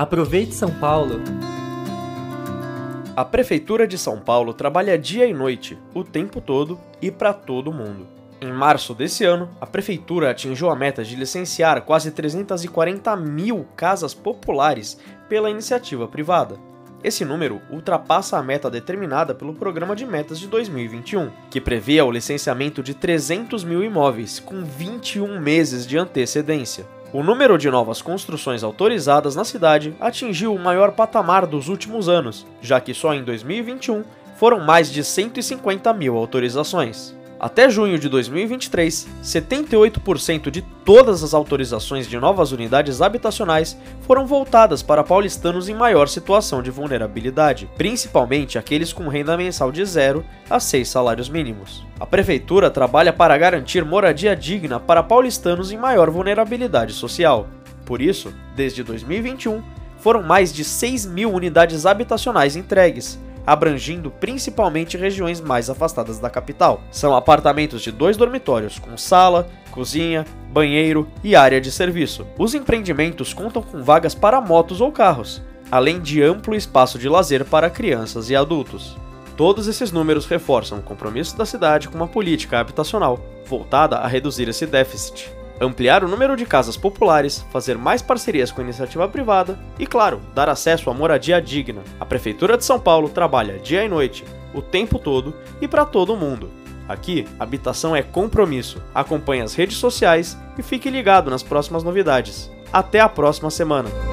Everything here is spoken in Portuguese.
Aproveite São Paulo! A Prefeitura de São Paulo trabalha dia e noite, o tempo todo e para todo mundo. Em março desse ano, a Prefeitura atingiu a meta de licenciar quase 340 mil casas populares pela iniciativa privada. Esse número ultrapassa a meta determinada pelo Programa de Metas de 2021, que previa o licenciamento de 300 mil imóveis com 21 meses de antecedência. O número de novas construções autorizadas na cidade atingiu o maior patamar dos últimos anos, já que só em 2021 foram mais de 150 mil autorizações. Até junho de 2023, 78% de todas as autorizações de novas unidades habitacionais foram voltadas para paulistanos em maior situação de vulnerabilidade, principalmente aqueles com renda mensal de 0 a 6 salários mínimos. A prefeitura trabalha para garantir moradia digna para paulistanos em maior vulnerabilidade social. Por isso, desde 2021, foram mais de 6 mil unidades habitacionais entregues, abrangindo principalmente regiões mais afastadas da capital. São apartamentos de dois dormitórios, com sala, cozinha, banheiro e área de serviço. Os empreendimentos contam com vagas para motos ou carros, além de amplo espaço de lazer para crianças e adultos. Todos esses números reforçam o compromisso da cidade com uma política habitacional voltada a reduzir esse déficit ampliar o número de casas populares, fazer mais parcerias com a iniciativa privada e, claro, dar acesso à moradia digna. A Prefeitura de São Paulo trabalha dia e noite, o tempo todo e para todo mundo. Aqui, habitação é compromisso. Acompanhe as redes sociais e fique ligado nas próximas novidades. Até a próxima semana!